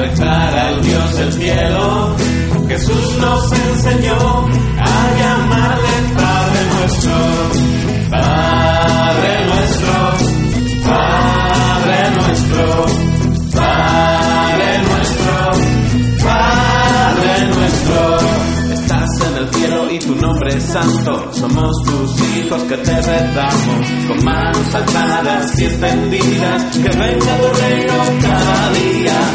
a rezar al Dios del cielo. Jesús nos enseñó a llamarle Padre nuestro. Padre nuestro, Padre nuestro, Padre nuestro, Padre nuestro. Estás en el cielo y tu nombre es santo. Somos tus hijos que te rezamos con manos alzadas y extendidas. Que venga tu reino cada día.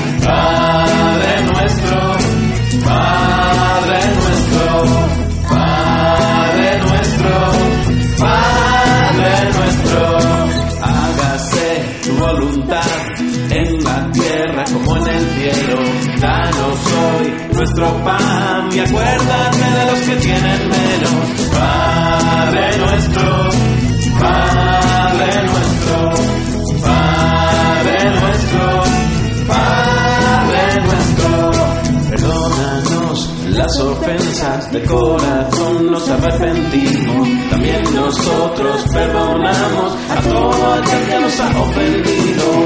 Nuestro pan y acuérdate de los que tienen menos. Padre nuestro, Padre nuestro, Padre nuestro, Padre nuestro. Perdónanos las ofensas de corazón, nos arrepentimos. También nosotros perdonamos a todo aquel que nos ha ofendido.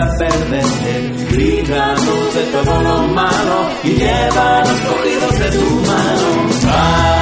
puedas perderte. Líbranos de todo lo malo y llévanos cogidos de tu mano.